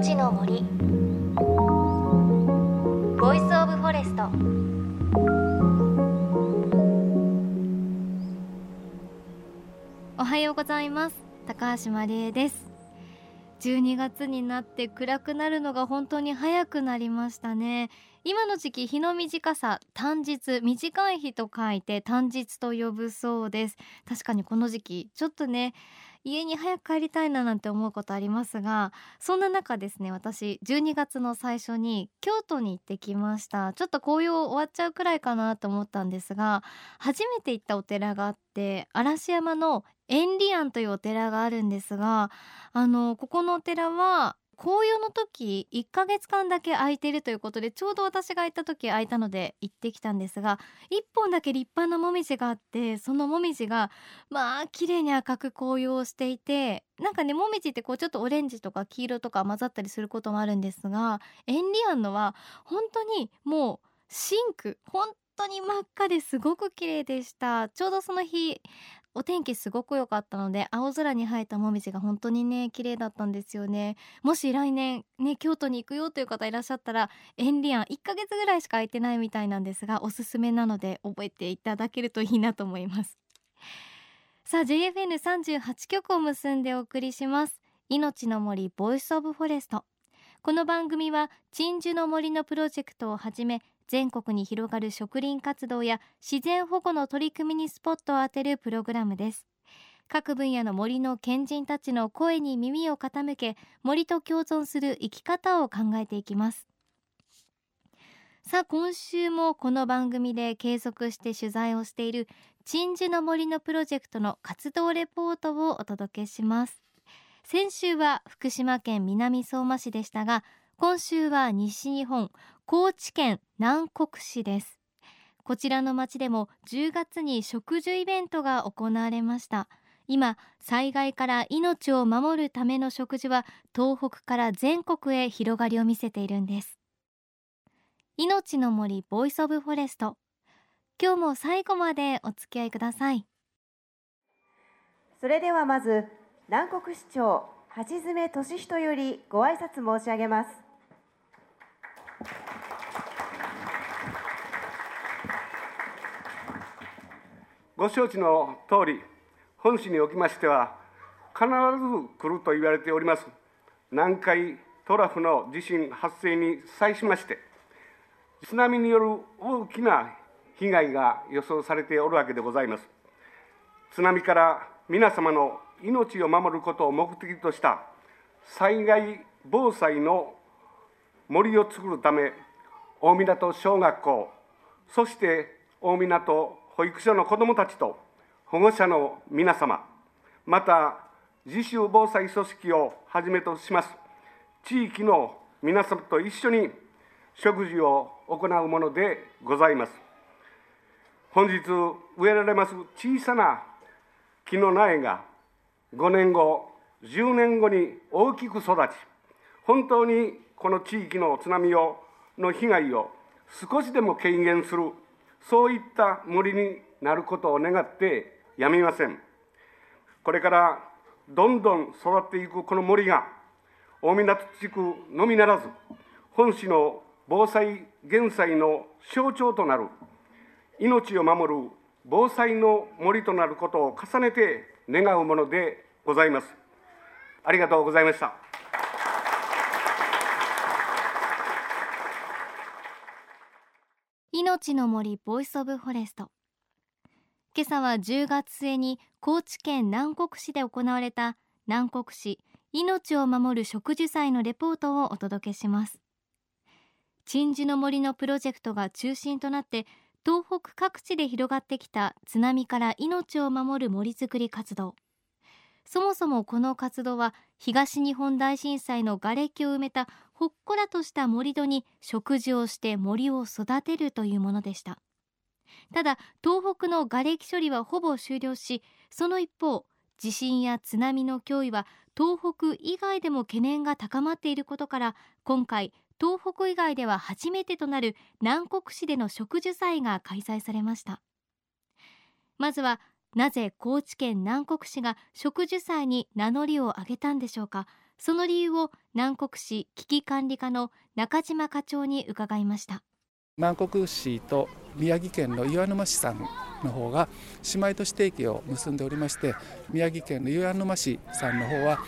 命の森。 Voice of Forest。おはようございます。高橋万里恵です。12月になって暗くなるのが本当に早くなりましたね。今の時期日の短さ短日短い日と書いて短日と呼ぶそうです。確かにこの時期ちょっとね家に早く帰りたいななんて思うことありますがそんな中ですね私12月の最初に京都に行ってきました。ちょっと紅葉終わっちゃうくらいかなと思ったんですが初めて行ったお寺があって嵐山の円理庵というお寺があるんですがあのここのお寺は紅葉の時1ヶ月間だけ空いてるということでちょうど私が行った時空いたので行ってきたんですが1本だけ立派なもみじがあってそのもみじがまあ綺麗に赤く紅葉をしていてなんかねもみじってこうちょっとオレンジとか黄色とか混ざったりすることもあるんですがエンリアンのは本当にもうシンク本当に真っ赤ですごく綺麗でした。ちょうどその日お天気すごく良かったので青空に生えたもみじが本当にね綺麗だったんですよね。もし来年ね京都に行くよという方いらっしゃったらエンリアン1ヶ月ぐらいしか空いてないみたいなんですがおすすめなので覚えていただけるといいなと思います。さあ JFN38 曲を結んでお送りします。命の森 Voice of Forest。この番組は鎮守の森のプロジェクトをはじめ全国に広がる植林活動や自然保護の取り組みにスポットを当てるプログラムです。各分野の森の賢人たちの声に耳を傾け森と共存する生き方を考えていきます。さあ今週もこの番組で継続して取材をしている鎮守の森のプロジェクトの活動レポートをお届けします。先週は福島県南相馬市でしたが今週は西日本高知県南国市です。こちらの町でも10月に植樹イベントが行われました。今災害から命を守るための植樹は東北から全国へ広がりを見せているんです。命の森 Voice of Forest。今日も最後までお付き合いください。それではまず南国市長橋詰壽人よりご挨拶申し上げますご承知の通り、本市におきましては、必ず来ると言われております、南海トラフの地震発生に際しまして、津波による大きな被害が予想されておるわけでございます。津波から皆様の命を守ることを目的とした災害防災の森を作るため、大湊小学校、そして大湊保育所の子どもたちと保護者の皆様、また自主防災組織をはじめとします地域の皆様と一緒に食事を行うものでございます。本日植えられます小さな木の苗が5年後、10年後に大きく育ち、本当にこの地域の津波をの被害を少しでも軽減するそういった森になることを願ってやみません。これからどんどん育っていくこの森が、大湊地区のみならず、本市の防災・減災の象徴となる、命を守る防災の森となることを重ねて願うものでございます。ありがとうございました。命の森 Voice of Forest 今朝は10月末に高知県南国市で行われた南国市命を守る植樹祭のレポートをお届けします鎮守の森のプロジェクトが中心となって東北各地で広がってきた津波から命を守る森づくり活動。そもそもこの活動は東日本大震災の瓦礫を埋めたほっこりとした盛り土に植樹をして森を育てるというものでした。ただ東北の瓦礫処理はほぼ終了しその一方地震や津波の脅威は東北以外でも懸念が高まっていることから今回東北以外では初めてとなる南国市での植樹祭が開催されました。まずはなぜ高知県南国市が植樹祭に名乗りを上げたんでしょうか。その理由を南国市危機管理課の中島課長に伺いました。南国市と宮城県の岩沼市さんの方が姉妹都市提携を結んでおりまして宮城県の岩沼市さんの方は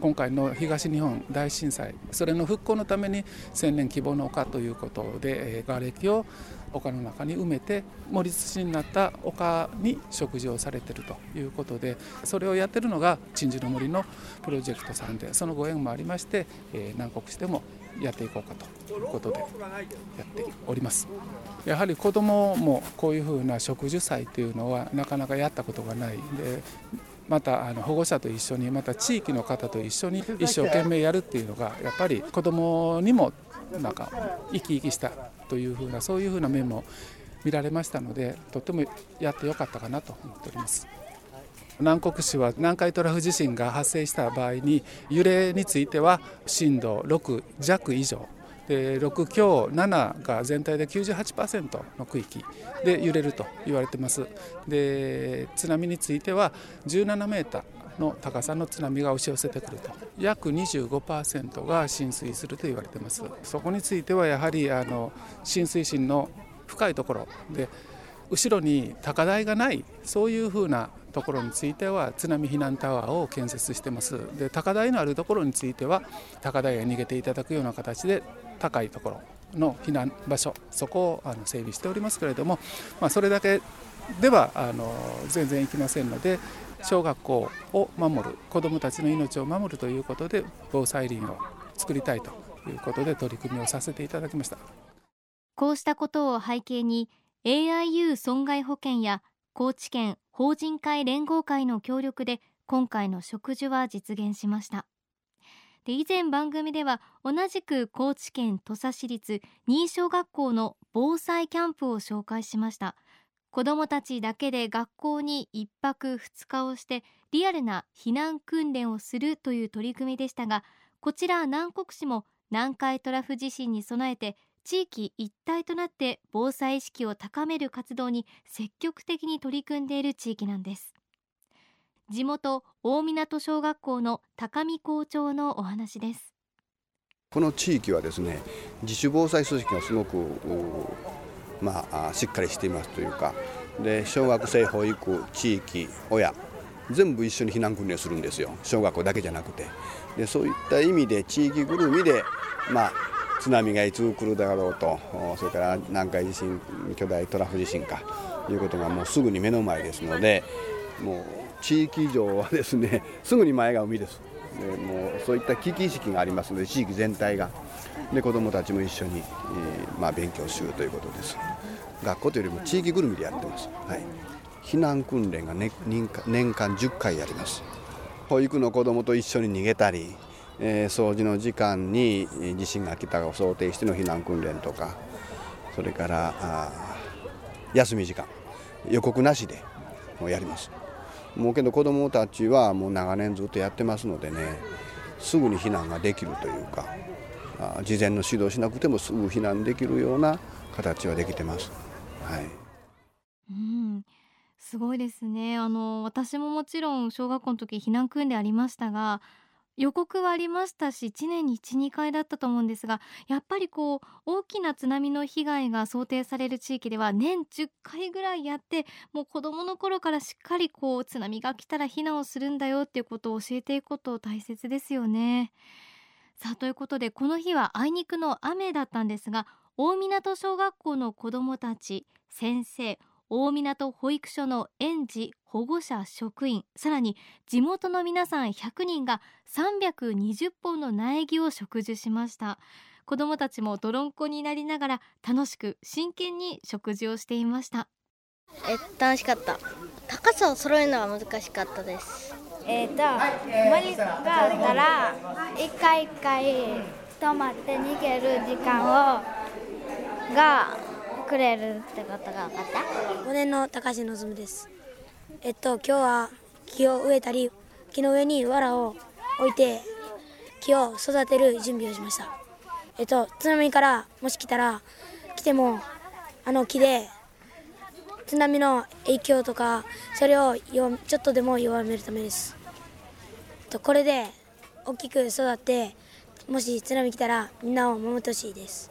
今回の東日本大震災それの復興のために千年希望の丘ということで瓦礫を丘の中に埋めて盛り土になった丘に食事をされてるということでそれをやってるのが鎮守の森のプロジェクトさんでそのご縁もありまして、え南国市でもやっていこうかということでやっております。やはり子どももこういうふうな植樹祭というのはなかなかやったことがないんでまたあの保護者と一緒にまた地域の方と一緒に一生懸命やるっていうのがやっぱり子どもにもなんか生き生きしたというふうなそういうふうな面も見られましたのでとってもやってよかったかなと思っております。南国市は南海トラフ地震が発生した場合に揺れについては震度6弱以上で6強7が全体で98%の区域で揺れると言われてます。で津波については17メーターの高さの津波が押し寄せてくると。約25%が浸水すると言われてます。そこについてはやはりあの浸水深の深いところで後ろに高台がないそういうふうなところについては津波避難タワーを建設してます。で高台のあるところについては高台へ逃げていただくような形で高いところの避難場所そこをあの整備しておりますけれども、まあ、それだけではあの全然いきませんので小学校を守る子どもたちの命を守るということで防災林を作りたいということで取り組みをさせていただきました。こうしたことを背景に AIU 損害保険や高知県法人会連合会の協力で今回の植樹は実現しました。で以前番組では同じく高知県土佐市立新小学校の防災キャンプを紹介しました。子どもたちだけで学校に1泊2日をしてリアルな避難訓練をするという取り組みでしたがこちら南国市も南海トラフ地震に備えて地域一体となって防災意識を高める活動に積極的に取り組んでいる地域なんです。地元大湊小学校の高見校長のお話です。この地域はですね自主防災組織がすごくまあ、しっかりしていますというかで小学生保育地域親全部一緒に避難訓練するんですよ。小学校だけじゃなくて。でそういった意味で地域ぐるみで、まあ、津波がいつ来るだろうとそれから南海地震巨大トラフ地震かということがもうすぐに目の前ですのでもう地域上はですねすぐに前が海です。でもうそういった危機意識がありますので地域全体がで子どもたちも一緒に、えー、まあ、勉強しようということです。学校というよりも地域ぐるみでやってます、はい、避難訓練が、ね、年間10回やります。保育の子どもと一緒に逃げたり、えー、掃除の時間に地震が来たを想定しての避難訓練とかそれから休み時間予告なしでもうやります。もうけど子どもたちはもう長年ずっとやってますのでねすぐに避難ができるというか事前の指導しなくてもすぐ避難できるような形はできてます。はい、うん。すごいですね。あの私ももちろん小学校の時避難訓練ありましたが予告はありましたし1年に12回だったと思うんですがやっぱりこう大きな津波の被害が想定される地域では年10回ぐらいやってもう子どもの頃からしっかりこう津波が来たら避難をするんだよっていうことを教えていくこと大切ですよね。さあということでこの日はあいにくの雨だったんですが大湊小学校の子どもたち先生大湊保育所の園児保護者職員さらに地元の皆さん100人が320本の苗木を植樹しました。子どもたちも泥んこになりながら楽しく真剣に食事をしていました。え楽しかった。高さを揃えるのは難しかったです。えっ、ー、と森があったら一回一回止まって逃げる時間をがくれるってことが分かった？5年の高橋望です。えっと今日は木を植えたり木の上に藁を置いて木を育てる準備をしました。えっと津波からもし来たら来てもあの木で津波の影響とかそれをちょっとでも弱めるためです。とこれで大きく育ってもし津波来たらみんなを守ってほしいです。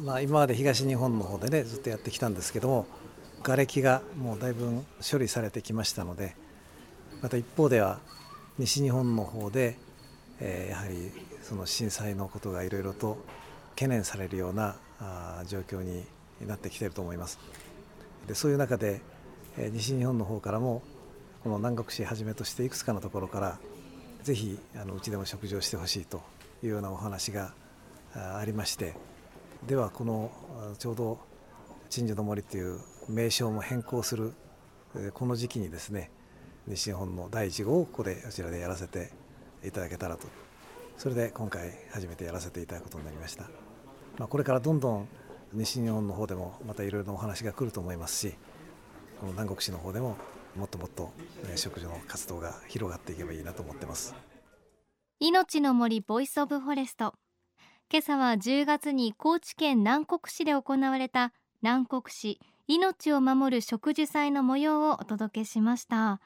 まあ、今まで東日本の方でねずっとやってきたんですけども瓦礫がもうだいぶ処理されてきましたのでまた一方では西日本の方で、えー、やはりその震災のことがいろいろと懸念されるようなあ状況になってきていると思います。でそういう中で、えー、西日本の方からもこの南国市はじめとしていくつかのところからぜひあのうちでも食事をしてほしいというようなお話がありましてではこのちょうど鎮守の森という名称も変更するこの時期にですね西日本の第1号をここでこちらでやらせていただけたらと。それで今回初めてやらせていただくことになりました、まあ、これからどんどん西日本の方でもまたいろいろなお話が来ると思いますしこの南国市の方でももっともっと植樹の活動が広がっていけばいいなと思ってます。命の森 Voice of Forest。今朝は10月に高知県南国市で行われた南国市命を守る植樹祭の模様をお届けしました、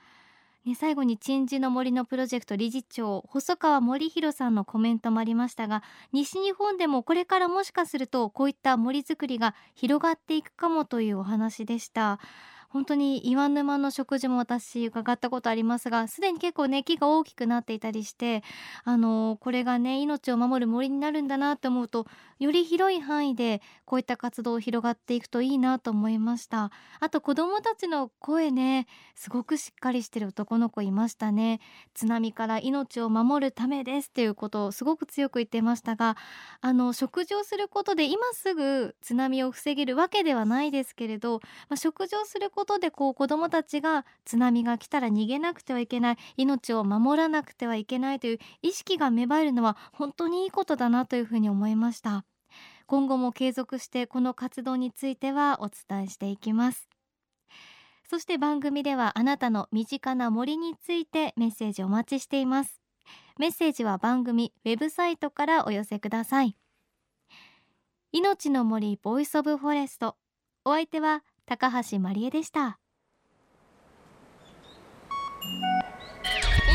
ね、最後に鎮守の森のプロジェクト理事長細川森弘さんのコメントもありましたが西日本でもこれからもしかするとこういった森づくりが広がっていくかもというお話でした。本当に岩沼の食事も私伺ったことありますがすでに結構ね木が大きくなっていたりしてあのこれがね命を守る森になるんだなって思うとより広い範囲でこういった活動を広がっていくといいなと思いました。あと子どもたちの声ねすごくしっかりしてる男の子いましたね。津波から命を守るためですっていうことをすごく強く言ってましたがあの食事をすることで今すぐ津波を防げるわけではないですけれど、まあ、食事をすることでこう子どもたちが津波が来たら逃げなくてはいけない。命を守らなくてはいけないという意識が芽生えるのは本当にいいことだなというふうに思いました。今後も継続してこの活動についてはお伝えしていきます。そして番組ではあなたの身近な森についてメッセージお待ちしています。メッセージは番組ウェブサイトからお寄せください。命の森 Voice of Forest。お相手は高橋まりえでした。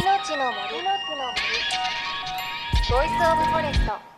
命の森。の森。ボイスオブフォレスト。